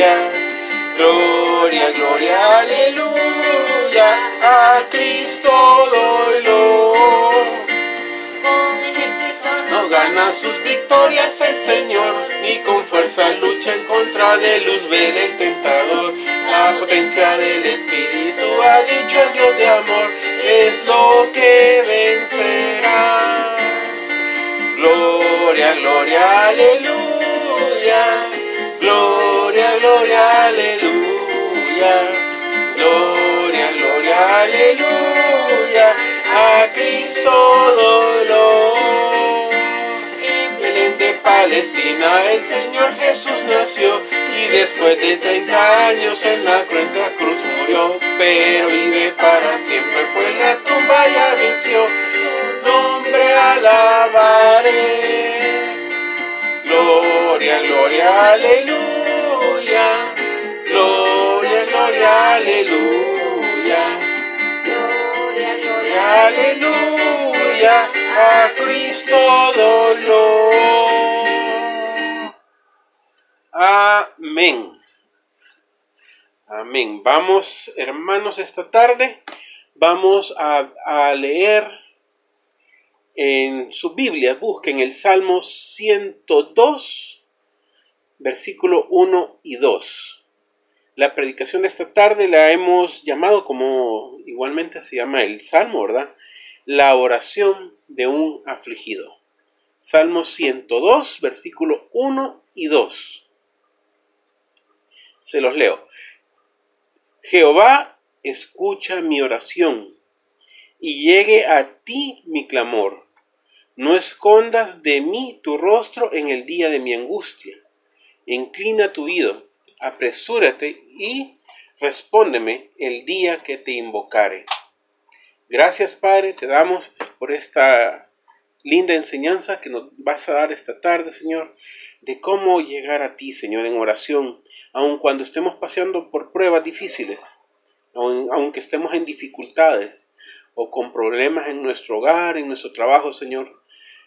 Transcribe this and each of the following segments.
Gloria, gloria, aleluya. A Cristo doy No gana sus victorias el Señor, ni con fuerza lucha en contra de Luzbel el tentador. La potencia del Espíritu ha dicho el Dios de amor, es lo que vencerá. Gloria, gloria, aleluya. Gloria, gloria, aleluya. Gloria, gloria, aleluya. A Cristo dolor. En Belén de Palestina el Señor Jesús nació y después de 30 años en la cruenta cruz murió, pero vive para siempre, pues la tumba ya venció. Su nombre alabaré. Gloria, gloria, aleluya. Gloria, gloria, aleluya. Gloria, gloria, aleluya. A Cristo dolor. Amén. Amén. Vamos, hermanos, esta tarde vamos a, a leer en su Biblia, busquen el Salmo 102, versículo 1 y 2. La predicación de esta tarde la hemos llamado como igualmente se llama el Salmo, ¿verdad? La oración de un afligido. Salmo 102, versículo 1 y 2. Se los leo. Jehová, escucha mi oración y llegue a ti mi clamor. No escondas de mí tu rostro en el día de mi angustia. Inclina tu oído, apresúrate y respóndeme el día que te invocare. Gracias, Padre, te damos por esta linda enseñanza que nos vas a dar esta tarde, Señor, de cómo llegar a ti, Señor, en oración, aun cuando estemos paseando por pruebas difíciles, aunque estemos en dificultades o con problemas en nuestro hogar, en nuestro trabajo, Señor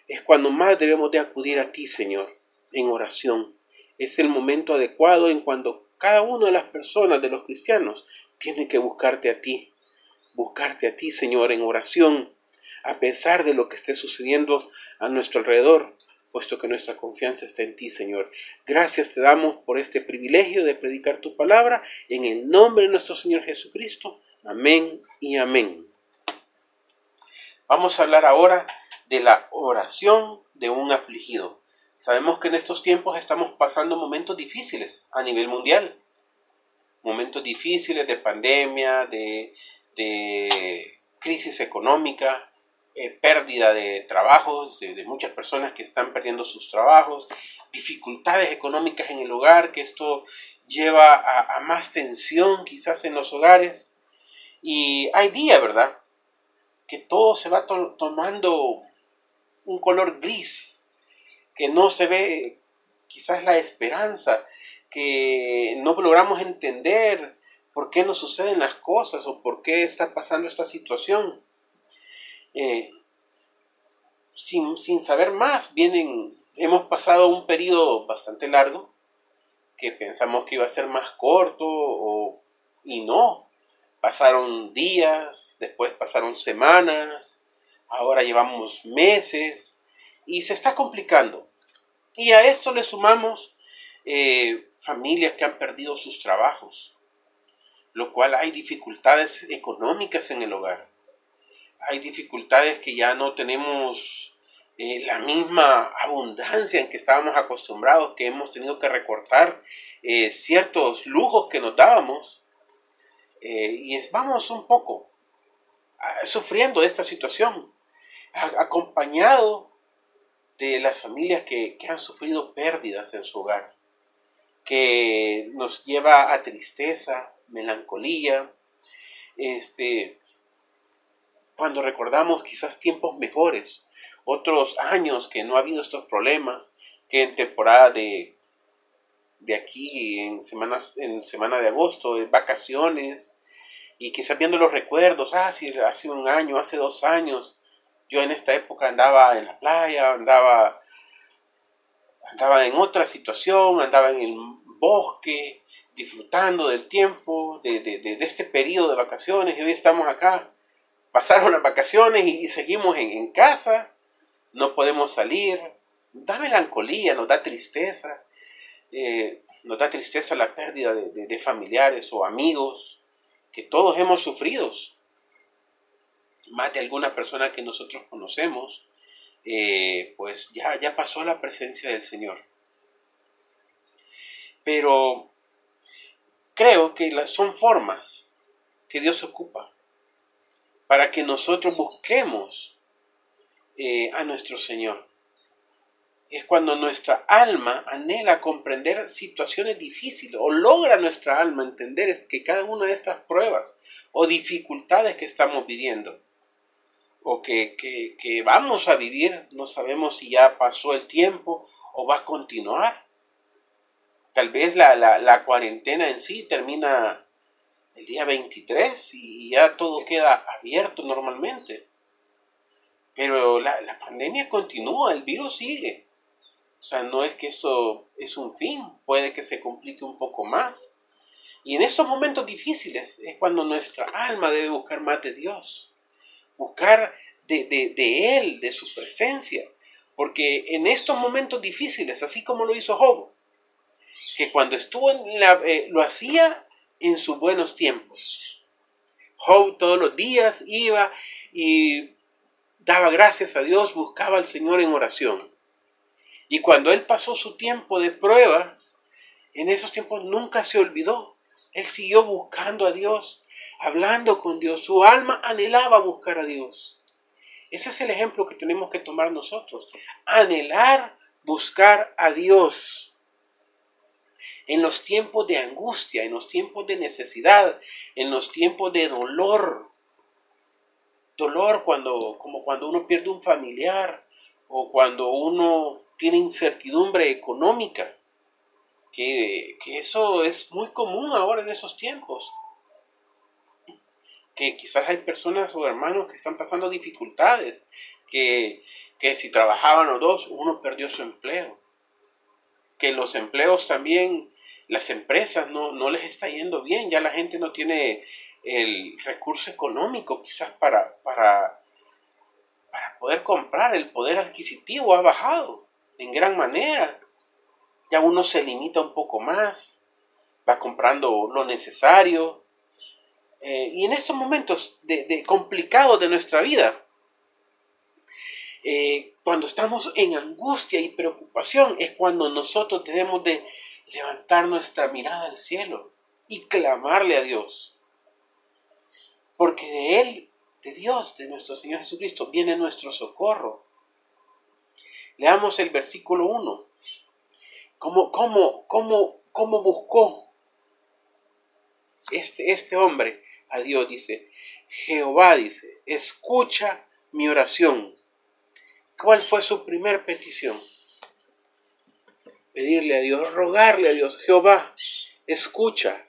es cuando más debemos de acudir a ti, Señor, en oración. Es el momento adecuado en cuando cada una de las personas, de los cristianos, tiene que buscarte a ti. Buscarte a ti, Señor, en oración, a pesar de lo que esté sucediendo a nuestro alrededor, puesto que nuestra confianza está en ti, Señor. Gracias te damos por este privilegio de predicar tu palabra en el nombre de nuestro Señor Jesucristo. Amén y amén. Vamos a hablar ahora de la oración de un afligido. Sabemos que en estos tiempos estamos pasando momentos difíciles a nivel mundial. Momentos difíciles de pandemia, de, crisis económica, eh, pérdida de trabajos, de, muchas personas que están perdiendo sus trabajos, dificultades económicas en el hogar, que esto lleva a, a más tensión quizás en los hogares. Y hay días, ¿verdad? Que todo se va tomando un color gris, que no se ve quizás la esperanza, que no logramos entender por qué nos suceden las cosas o por qué está pasando esta situación. Eh, sin, saber más, vienen, hemos pasado un periodo bastante largo que pensamos que iba a ser más corto o, y no. Pasaron días, después pasaron semanas, ahora llevamos meses y se está complicando. Y a esto le sumamos eh, familias que han perdido sus trabajos, lo cual hay dificultades económicas en el hogar. Hay dificultades que ya no tenemos eh, la misma abundancia en que estábamos acostumbrados, que hemos tenido que recortar eh, ciertos lujos que nos dábamos. y es, vamos un poco ah, sufriendo esta situación acompañado de las familias que, han sufrido pérdidas en su hogar, que nos lleva a tristeza, melancolía, este, cuando recordamos quizás tiempos mejores, otros años que no ha habido estos problemas, que en temporada de, de aquí, en semanas, en semana de agosto, en vacaciones, y quizás viendo los recuerdos, ah, hace un año, hace dos años, yo en esta época andaba en la playa, andaba, andaba en otra situación, andaba en el bosque, disfrutando del tiempo, de, de, este periodo de vacaciones, y hoy estamos acá. Pasaron las vacaciones y, seguimos en, casa, no podemos salir. Da melancolía, nos da tristeza, eh, nos da tristeza la pérdida de, familiares o amigos que todos hemos sufrido. Más de alguna persona que nosotros conocemos, eh, pues ya, ya pasó a la presencia del Señor. Pero creo que son formas que Dios ocupa para que nosotros busquemos eh, a nuestro Señor. Es cuando nuestra alma anhela comprender situaciones difíciles o logra nuestra alma entender es que cada una de estas pruebas o dificultades que estamos viviendo o que, que vamos a vivir, no sabemos si ya pasó el tiempo o va a continuar Tal vez la, cuarentena en sí termina el día 23 y ya todo queda abierto normalmente. Pero la, la, pandemia continúa, el virus sigue. O sea, no es que esto es un fin, puede que se complique un poco más. Y en estos momentos difíciles es cuando nuestra alma debe buscar más de Dios, buscar de, de, de Él, de su presencia. Porque en estos momentos difíciles, así como lo hizo Job, que cuando estuvo en la, eh, lo hacía en sus buenos tiempos. Job todos los días iba y daba gracias a Dios, buscaba al Señor en oración. Y cuando él pasó su tiempo de prueba, en esos tiempos nunca se olvidó. Él siguió buscando a Dios, hablando con Dios. Su alma anhelaba buscar a Dios. Ese es el ejemplo que tenemos que tomar nosotros. Anhelar buscar a Dios en los tiempos de angustia, en los tiempos de necesidad, en los tiempos de dolor. Dolor cuando, como cuando uno pierde un familiar o cuando uno tiene incertidumbre económica, que, eso es muy común ahora en esos tiempos. Que quizás hay personas o hermanos que están pasando dificultades, que, que si trabajaban los dos, uno perdió su empleo. Que los empleos también las empresas no, no les está yendo bien, ya la gente no tiene el recurso económico quizás para, para, para poder comprar, el poder adquisitivo ha bajado en gran manera. Ya uno se limita un poco más, va comprando lo necesario. Eh, y en estos momentos de, complicados de nuestra vida, eh, cuando estamos en angustia y preocupación, es cuando nosotros tenemos de levantar nuestra mirada al cielo y clamarle a Dios. Porque de Él, de Dios, de nuestro Señor Jesucristo, viene nuestro socorro. Leamos el versículo 1. ¿Cómo, cómo, cómo, cómo buscó este, este hombre a Dios? Dice, Jehová dice, escucha mi oración. ¿Cuál fue su primer petición? pedirle a Dios, rogarle a Dios, Jehová, escucha,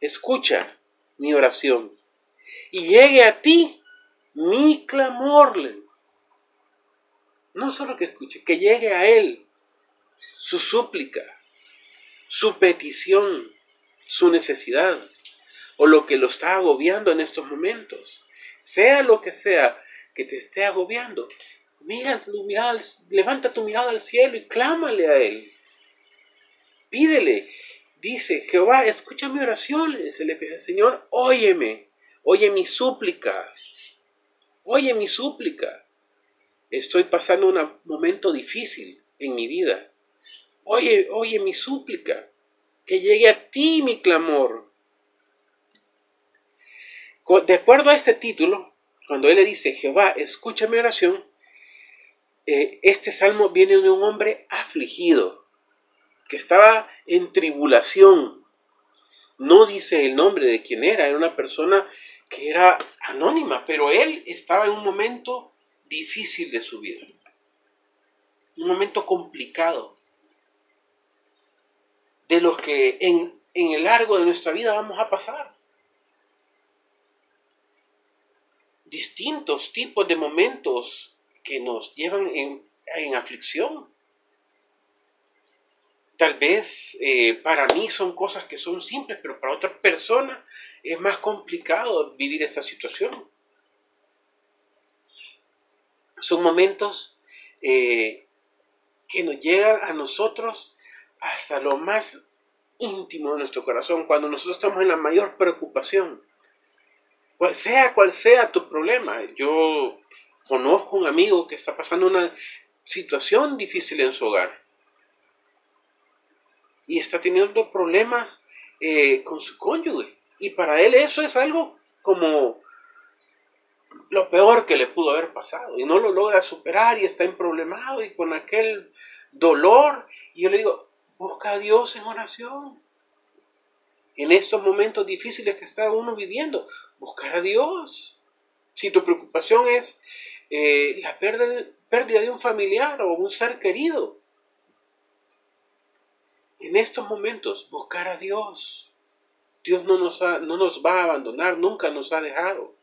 escucha mi oración y llegue a ti mi clamor. No solo que escuche, que llegue a Él su súplica, su petición, su necesidad o lo que lo está agobiando en estos momentos. Sea lo que sea que te esté agobiando, mira tu mirada, levanta tu mirada al cielo y clámale a Él. Pídele. Dice, Jehová, escucha mi oración. Le pide, Señor, óyeme. Oye mi súplica. Oye mi súplica. Estoy pasando un momento difícil en mi vida. Oye, oye mi súplica. Que llegue a ti mi clamor. De acuerdo a este título, cuando él le dice, Jehová, escucha mi oración, eh, este salmo viene de un hombre afligido que estaba en tribulación. No dice el nombre de quién era, era una persona que era anónima, pero él estaba en un momento difícil de su vida, un momento complicado, de los que en, el largo de nuestra vida vamos a pasar. Distintos tipos de momentos que nos llevan en, aflicción tal vez eh, para mí son cosas que son simples, pero para otra persona es más complicado vivir esta situación. Son momentos eh, que nos llegan a nosotros hasta lo más íntimo de nuestro corazón, cuando nosotros estamos en la mayor preocupación. Sea cual sea tu problema, yo conozco un amigo que está pasando una situación difícil en su hogar y está teniendo problemas eh, con su cónyuge. Y para él eso es algo como lo peor que le pudo haber pasado. Y no lo logra superar y está emproblemado y con aquel dolor. Y yo le digo, busca a Dios en oración. En estos momentos difíciles que está uno viviendo, buscar a Dios. Si tu preocupación es eh, la pérdida de un familiar o un ser querido, en estos momentos buscar a Dios. Dios no nos, no nos va a abandonar, nunca nos ha dejado.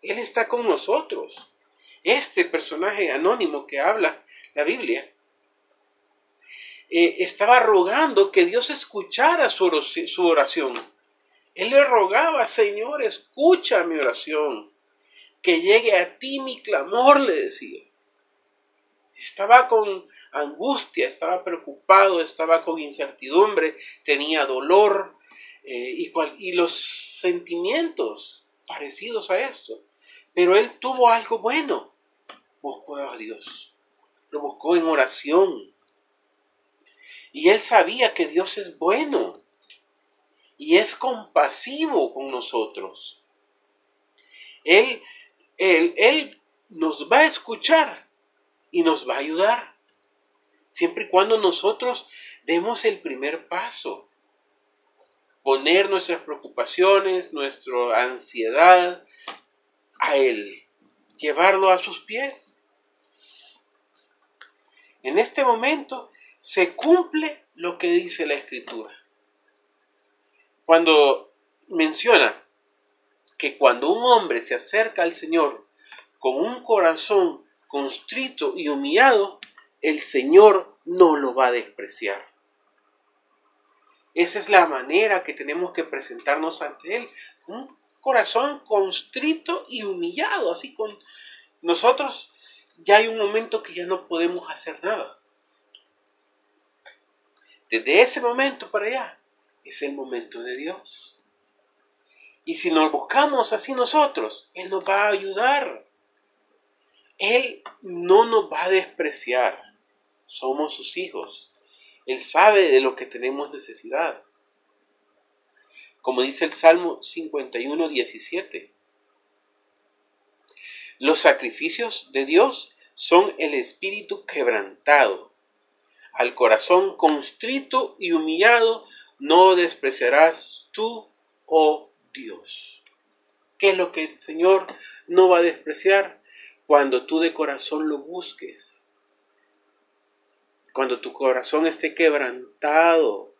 Él está con nosotros. Este personaje anónimo que habla la Biblia eh, estaba rogando que Dios escuchara su oración. Él le rogaba, Señor, escucha mi oración. Que llegue a ti mi clamor, le decía. Estaba con angustia, estaba preocupado, estaba con incertidumbre, tenía dolor eh, y, y los sentimientos parecidos a esto. Pero él tuvo algo bueno. Buscó a Dios. Lo buscó en oración. Y él sabía que Dios es bueno y es compasivo con nosotros. Él, él, él nos va a escuchar y nos va a ayudar. Siempre y cuando nosotros demos el primer paso. Poner nuestras preocupaciones, nuestra ansiedad a Él. Llevarlo a sus pies. En este momento se cumple lo que dice la Escritura. Cuando menciona que cuando un hombre se acerca al Señor con un corazón constrito y humillado, el Señor no lo va a despreciar. Esa es la manera que tenemos que presentarnos ante Él. Un corazón constrito y humillado. Así con nosotros ya hay un momento que ya no podemos hacer nada. Desde ese momento para allá es el momento de Dios. Y si nos buscamos así nosotros, Él nos va a ayudar. Él no nos va a despreciar. Somos sus hijos. Él sabe de lo que tenemos necesidad. Como dice el Salmo 51, 17. Los sacrificios de Dios son el espíritu quebrantado. Al corazón constrito y humillado no despreciarás tú, oh Dios. ¿Qué es lo que el Señor no va a despreciar? cuando tú de corazón lo busques, cuando tu corazón esté quebrantado,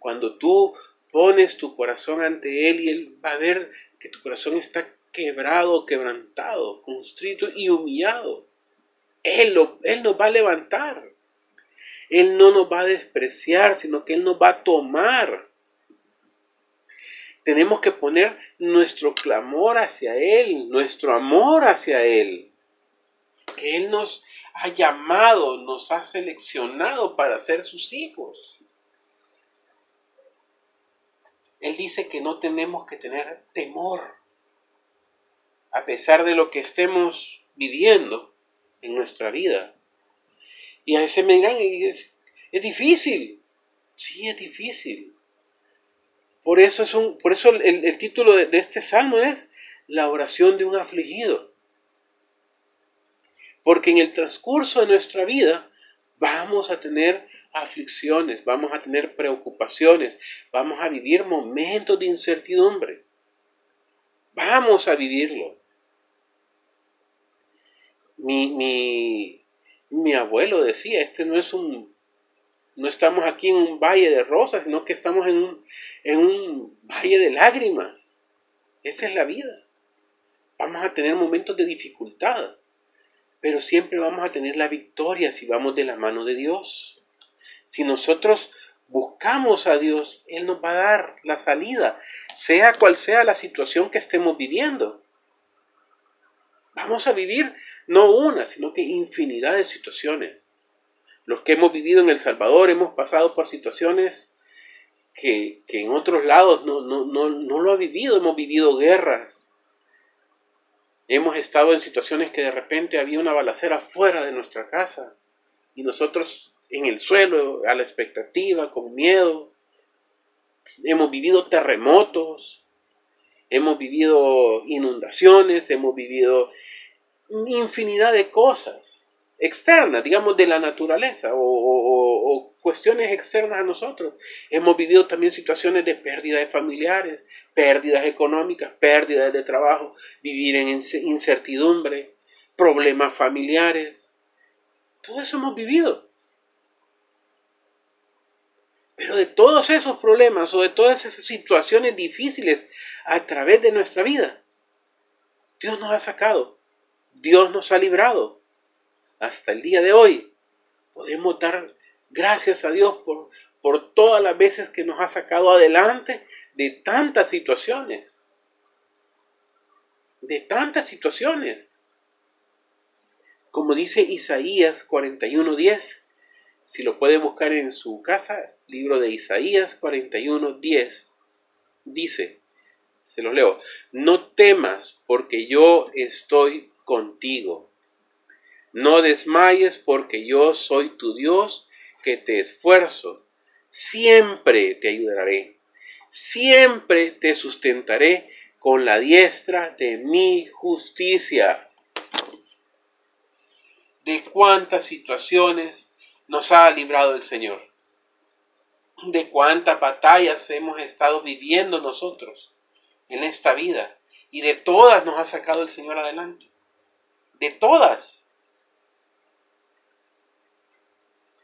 cuando tú pones tu corazón ante Él y Él va a ver que tu corazón está quebrado, quebrantado, constrito y humillado. Él, lo, él nos va a levantar. Él no nos va a despreciar, sino que Él nos va a tomar tenemos que poner nuestro clamor hacia Él, nuestro amor hacia Él. Que Él nos ha llamado, nos ha seleccionado para ser sus hijos. Él dice que no tenemos que tener temor, a pesar de lo que estemos viviendo en nuestra vida. Y a veces me dirán, es, es difícil. Sí, es difícil. Por eso, es un, por eso el, título de, de este salmo es la oración de un afligido. Porque en el transcurso de nuestra vida vamos a tener aflicciones, vamos a tener preocupaciones, vamos a vivir momentos de incertidumbre. Vamos a vivirlo. Mi, mi, mi abuelo decía, este no es un no estamos aquí en un valle de rosas, sino que estamos en un, en un valle de lágrimas. Esa es la vida. Vamos a tener momentos de dificultad, pero siempre vamos a tener la victoria si vamos de la mano de Dios. Si nosotros buscamos a Dios, Él nos va a dar la salida, sea cual sea la situación que estemos viviendo. Vamos a vivir no una, sino que infinidad de situaciones. Los que hemos vivido en El Salvador hemos pasado por situaciones que, en otros lados no, no, no, no lo ha vivido. Hemos vivido guerras. Hemos estado en situaciones que de repente había una balacera fuera de nuestra casa y nosotros en el suelo, a la expectativa, con miedo. Hemos vivido terremotos, hemos vivido inundaciones, hemos vivido infinidad de cosas externas, digamos, de la naturaleza o, cuestiones externas a nosotros. Hemos vivido también situaciones de pérdida de familiares, pérdidas económicas, pérdidas de trabajo, vivir en incertidumbre, problemas familiares. Todo eso hemos vivido. Pero de todos esos problemas o de todas esas situaciones difíciles a través de nuestra vida, Dios nos ha sacado, Dios nos ha librado. Hasta el día de hoy podemos dar gracias a Dios por, por todas las veces que nos ha sacado adelante de tantas situaciones. De tantas situaciones. Como dice Isaías 41:10, si lo puede buscar en su casa, libro de Isaías 41, 10, dice, se los leo, no temas porque yo estoy contigo. No desmayes porque yo soy tu Dios que te esfuerzo. Siempre te ayudaré. Siempre te sustentaré con la diestra de mi justicia. De cuántas situaciones nos ha librado el Señor de cuántas batallas hemos estado viviendo nosotros en esta vida. Y de todas nos ha sacado el Señor adelante. De todas.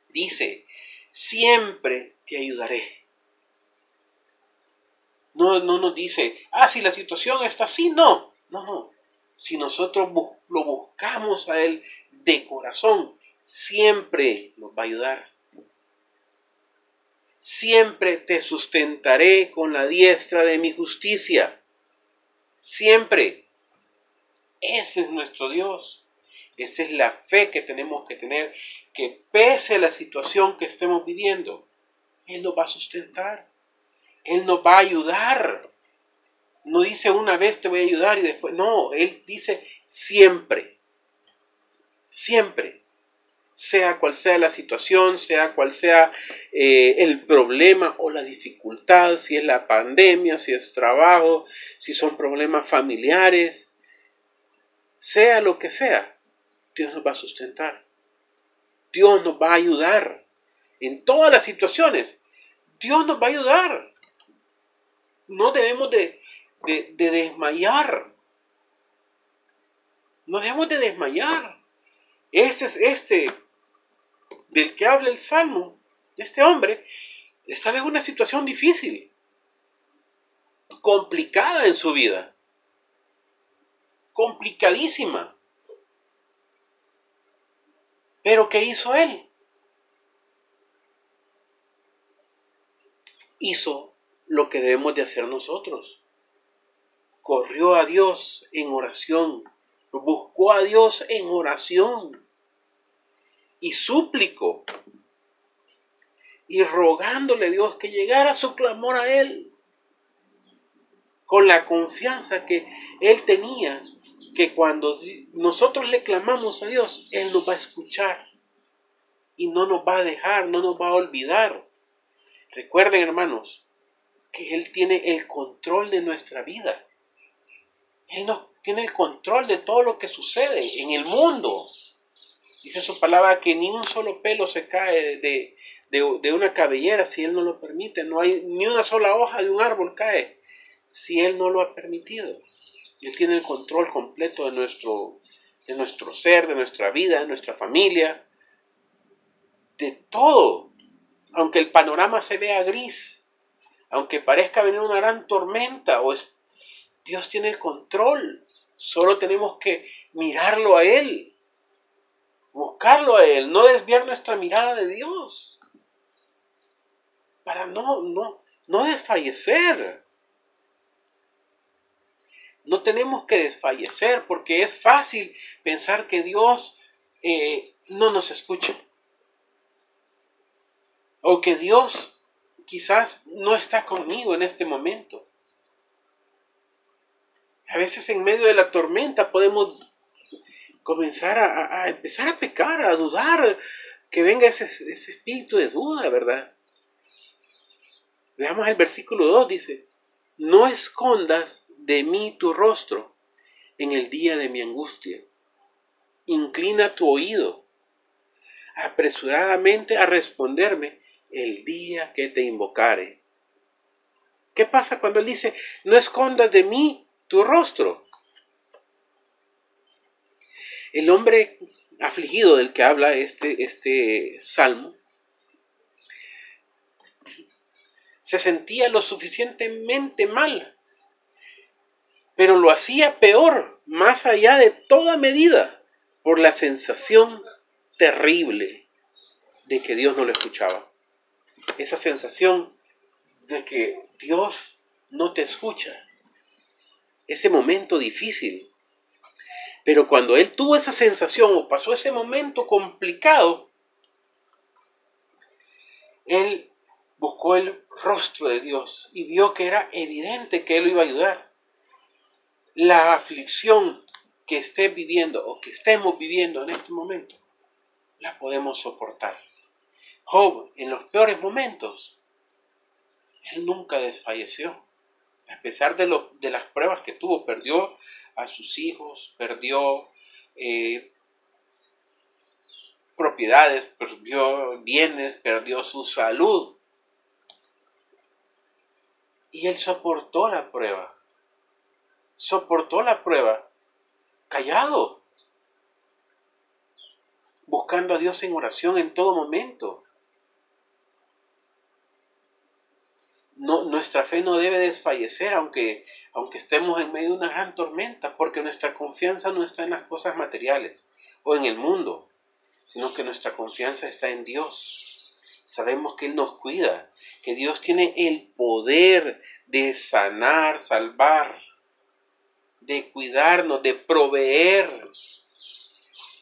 Dice, siempre te ayudaré. No, no nos dice, ah, si la situación está así, no. No, no. Si nosotros lo buscamos a Él de corazón, siempre nos va a ayudar siempre te sustentaré con la diestra de mi justicia. Siempre. Ese es nuestro Dios. Esa es la fe que tenemos que tener, que pese a la situación que estemos viviendo, Él nos va a sustentar. Él nos va a ayudar. No dice una vez te voy a ayudar y después, no, Él dice siempre. Siempre sea cual sea la situación, sea cual sea eh, el problema o la dificultad, si es la pandemia, si es trabajo, si son problemas familiares, sea lo que sea, Dios nos va a sustentar. Dios nos va a ayudar en todas las situaciones. Dios nos va a ayudar. No debemos de, de desmayar. No debemos de desmayar. Ese es este del que habla el Salmo, este hombre, estaba en una situación difícil, complicada en su vida, complicadísima. Pero ¿qué hizo él? Hizo lo que debemos de hacer nosotros. Corrió a Dios en oración, buscó a Dios en oración y súplico y rogándole a Dios que llegara su clamor a Él con la confianza que Él tenía, que cuando nosotros le clamamos a Dios, Él nos va a escuchar y no nos va a dejar, no nos va a olvidar. Recuerden, hermanos, que Él tiene el control de nuestra vida. Él no tiene el control de todo lo que sucede en el mundo. Dice su palabra que ni un solo pelo se cae de, una cabellera si Él no lo permite. No hay ni una sola hoja de un árbol cae si Él no lo ha permitido. Él tiene el control completo de nuestro, de nuestro ser, de nuestra vida, de nuestra familia, de todo. Aunque el panorama se vea gris, aunque parezca venir una gran tormenta, o Dios tiene el control. Solo tenemos que mirarlo a Él buscarlo a Él, no desviar nuestra mirada de Dios. para no, no, no desfallecer. No tenemos que desfallecer porque es fácil pensar que Dios eh, no nos escucha. O que Dios quizás no está conmigo en este momento. A veces en medio de la tormenta podemos comenzar a, empezar a pecar, a dudar, que venga ese, ese espíritu de duda, ¿verdad? Veamos el versículo 2, dice, no escondas de mí tu rostro en el día de mi angustia. Inclina tu oído apresuradamente a responderme el día que te invocare. ¿Qué pasa cuando él dice, no escondas de mí tu rostro? El hombre afligido del que habla este, este salmo se sentía lo suficientemente mal pero lo hacía peor, más allá de toda medida, por la sensación terrible de que Dios no lo escuchaba. Esa sensación de que Dios no te escucha. Ese momento difícil. Pero cuando él tuvo esa sensación o pasó ese momento complicado, él buscó el rostro de Dios y vio que era evidente que él lo iba a ayudar la aflicción que esté viviendo o que estemos viviendo en este momento, la podemos soportar. Job, en los peores momentos, él nunca desfalleció. A pesar de, de las pruebas que tuvo, perdió a sus hijos, perdió eh, propiedades, perdió bienes, perdió su salud. Y él soportó la prueba soportó la prueba callado, buscando a Dios en oración en todo momento. No, nuestra fe no debe desfallecer aunque, aunque estemos en medio de una gran tormenta, porque nuestra confianza no está en las cosas materiales o en el mundo, sino que nuestra confianza está en Dios. Sabemos que Él nos cuida, que Dios tiene el poder de sanar, salvar de cuidarnos, de proveer.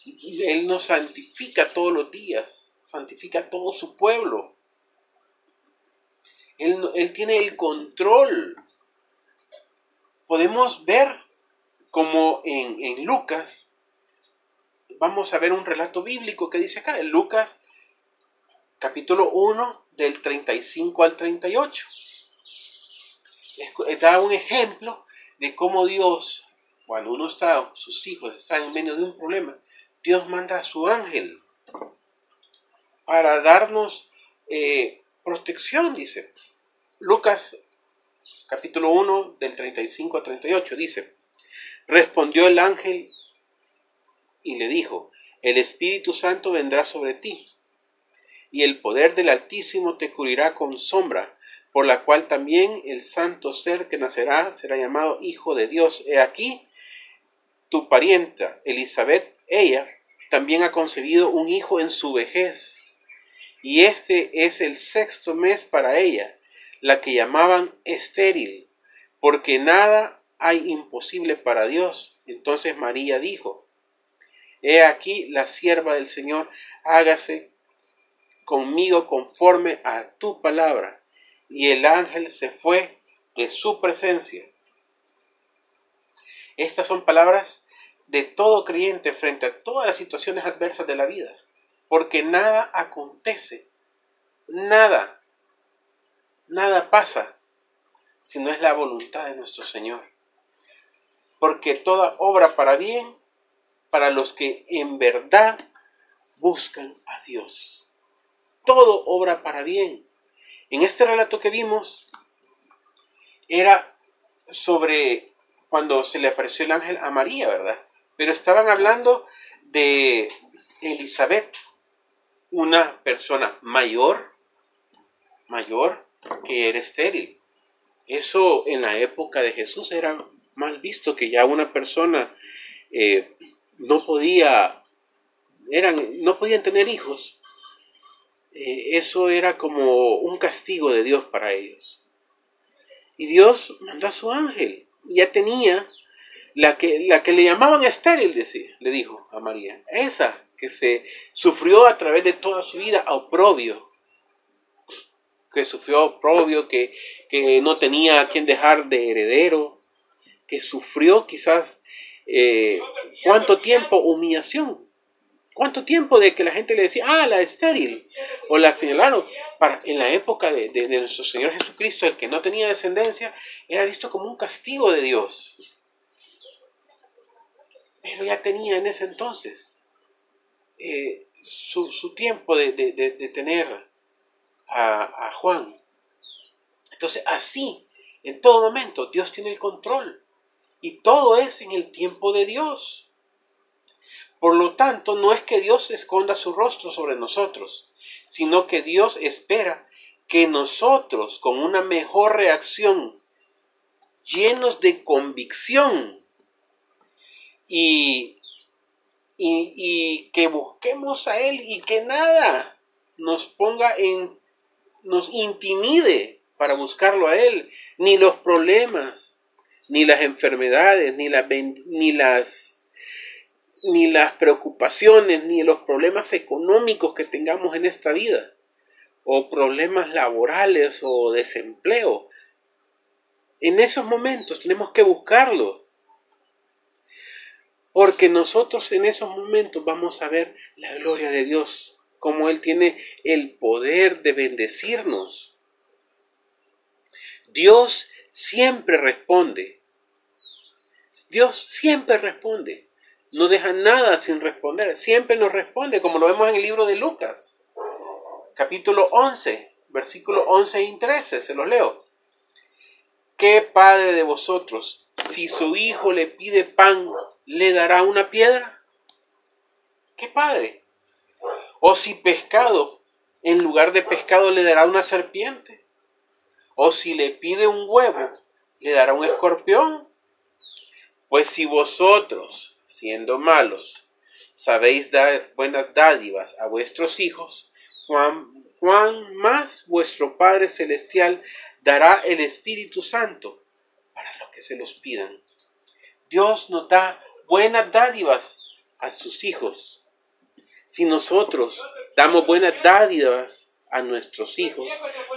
Él nos santifica todos los días, santifica a todo su pueblo. Él, tiene el control. Podemos ver como en, en Lucas, vamos a ver un relato bíblico que dice acá, en Lucas capítulo 1 del 35 al 38. Da un ejemplo de cómo Dios, cuando uno está, sus hijos están en medio de un problema, Dios manda a su ángel para darnos eh, protección, dice. Lucas capítulo 1 del 35 a 38 dice, respondió el ángel y le dijo, el Espíritu Santo vendrá sobre ti y el poder del Altísimo te cubrirá con sombra por la cual también el santo ser que nacerá será llamado Hijo de Dios. He aquí, tu parienta Elizabeth, ella también ha concebido un hijo en su vejez, y este es el sexto mes para ella, la que llamaban estéril, porque nada hay imposible para Dios. Entonces María dijo, He aquí la sierva del Señor, hágase conmigo conforme a tu palabra y el ángel se fue de su presencia. Estas son palabras de todo creyente frente a todas las situaciones adversas de la vida, porque nada acontece, nada, nada pasa si no es la voluntad de nuestro Señor. Porque toda obra para bien para los que en verdad buscan a Dios. Todo obra para bien en este relato que vimos era sobre cuando se le apareció el ángel a María, ¿verdad? Pero estaban hablando de Elizabeth, una persona mayor, mayor que era estéril. Eso en la época de Jesús era mal visto que ya una persona eh, no podía, eran, no podían tener hijos eh, eso era como un castigo de Dios para ellos. Y Dios mandó a su ángel. Ya tenía la que, la que le llamaban estéril, le dijo a María. Esa que se sufrió a través de toda su vida oprobio. Que sufrió oprobio, que, que no tenía a quien dejar de heredero. Que sufrió quizás eh, cuánto tiempo humillación ¿Cuánto tiempo de que la gente le decía, ah, la estéril? O la señalaron. Para, en la época de, nuestro Señor Jesucristo, el que no tenía descendencia, era visto como un castigo de Dios. Pero ya tenía en ese entonces eh, su, tiempo de, tener a, a Juan. Entonces, así, en todo momento, Dios tiene el control. Y todo es en el tiempo de Dios. Por lo tanto, no es que Dios esconda su rostro sobre nosotros, sino que Dios espera que nosotros, con una mejor reacción, llenos de convicción y, y, que busquemos a Él y que nada nos ponga en, nos intimide para buscarlo a Él, ni los problemas, ni las enfermedades, ni, ni las ni las preocupaciones, ni los problemas económicos que tengamos en esta vida, o problemas laborales o desempleo. En esos momentos tenemos que buscarlo. Porque nosotros en esos momentos vamos a ver la gloria de Dios, como Él tiene el poder de bendecirnos. Dios siempre responde. Dios siempre responde no deja nada sin responder, siempre nos responde, como lo vemos en el libro de Lucas, capítulo 11, versículo 11 y 13, se los leo. ¿Qué padre de vosotros, si su hijo le pide pan, le dará una piedra? ¿Qué padre? O si pescado, en lugar de pescado le dará una serpiente. O si le pide un huevo, le dará un escorpión. Pues si vosotros, siendo malos, sabéis dar buenas dádivas a vuestros hijos, cuán, más vuestro Padre Celestial dará el Espíritu Santo para los que se los pidan. Dios nos da buenas dádivas a sus hijos. Si nosotros damos buenas dádivas a nuestros hijos,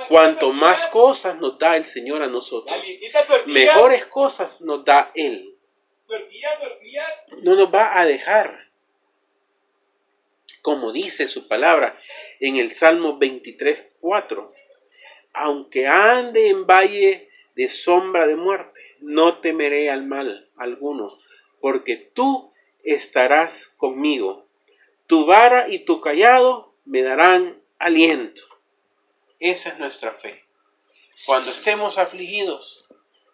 cuanto más cosas nos da el Señor a nosotros, mejores cosas nos da Él no nos va a dejar. Como dice su palabra en el Salmo 23, 4. Aunque ande en valle de sombra de muerte, no temeré al mal alguno, porque tú estarás conmigo. Tu vara y tu callado me darán aliento. Esa es nuestra fe. Cuando estemos afligidos,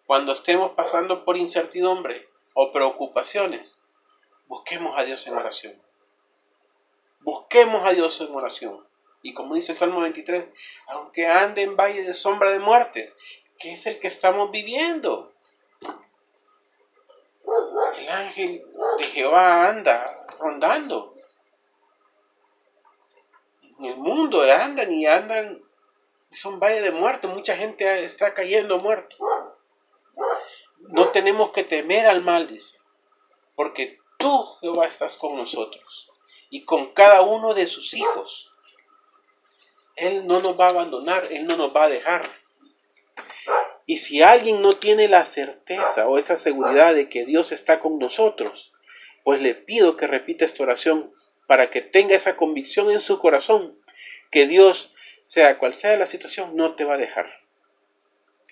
cuando estemos pasando por incertidumbre, o preocupaciones, busquemos a Dios en oración. Busquemos a Dios en oración. Y como dice el Salmo 23, aunque ande en valle de sombra de muertes, que es el que estamos viviendo. El ángel de Jehová anda rondando. En el mundo andan y andan, son valle de muertos, mucha gente está cayendo muerto. No tenemos que temer al mal, dice, porque tú, Jehová, estás con nosotros y con cada uno de sus hijos. Él no nos va a abandonar, Él no nos va a dejar. Y si alguien no tiene la certeza o esa seguridad de que Dios está con nosotros, pues le pido que repita esta oración para que tenga esa convicción en su corazón, que Dios, sea cual sea la situación, no te va a dejar.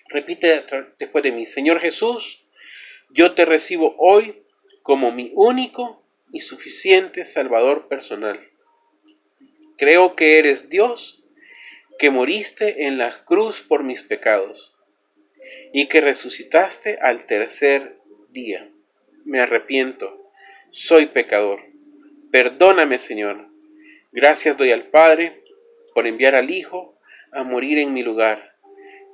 Repite después de mí, Señor Jesús, yo te recibo hoy como mi único y suficiente Salvador personal. Creo que eres Dios, que moriste en la cruz por mis pecados y que resucitaste al tercer día. Me arrepiento, soy pecador. Perdóname, Señor. Gracias doy al Padre por enviar al Hijo a morir en mi lugar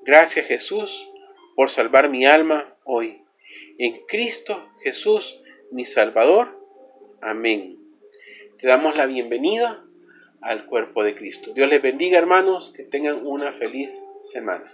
Gracias Jesús por salvar mi alma hoy. En Cristo Jesús, mi Salvador. Amén. Te damos la bienvenida al cuerpo de Cristo. Dios les bendiga hermanos, que tengan una feliz semana.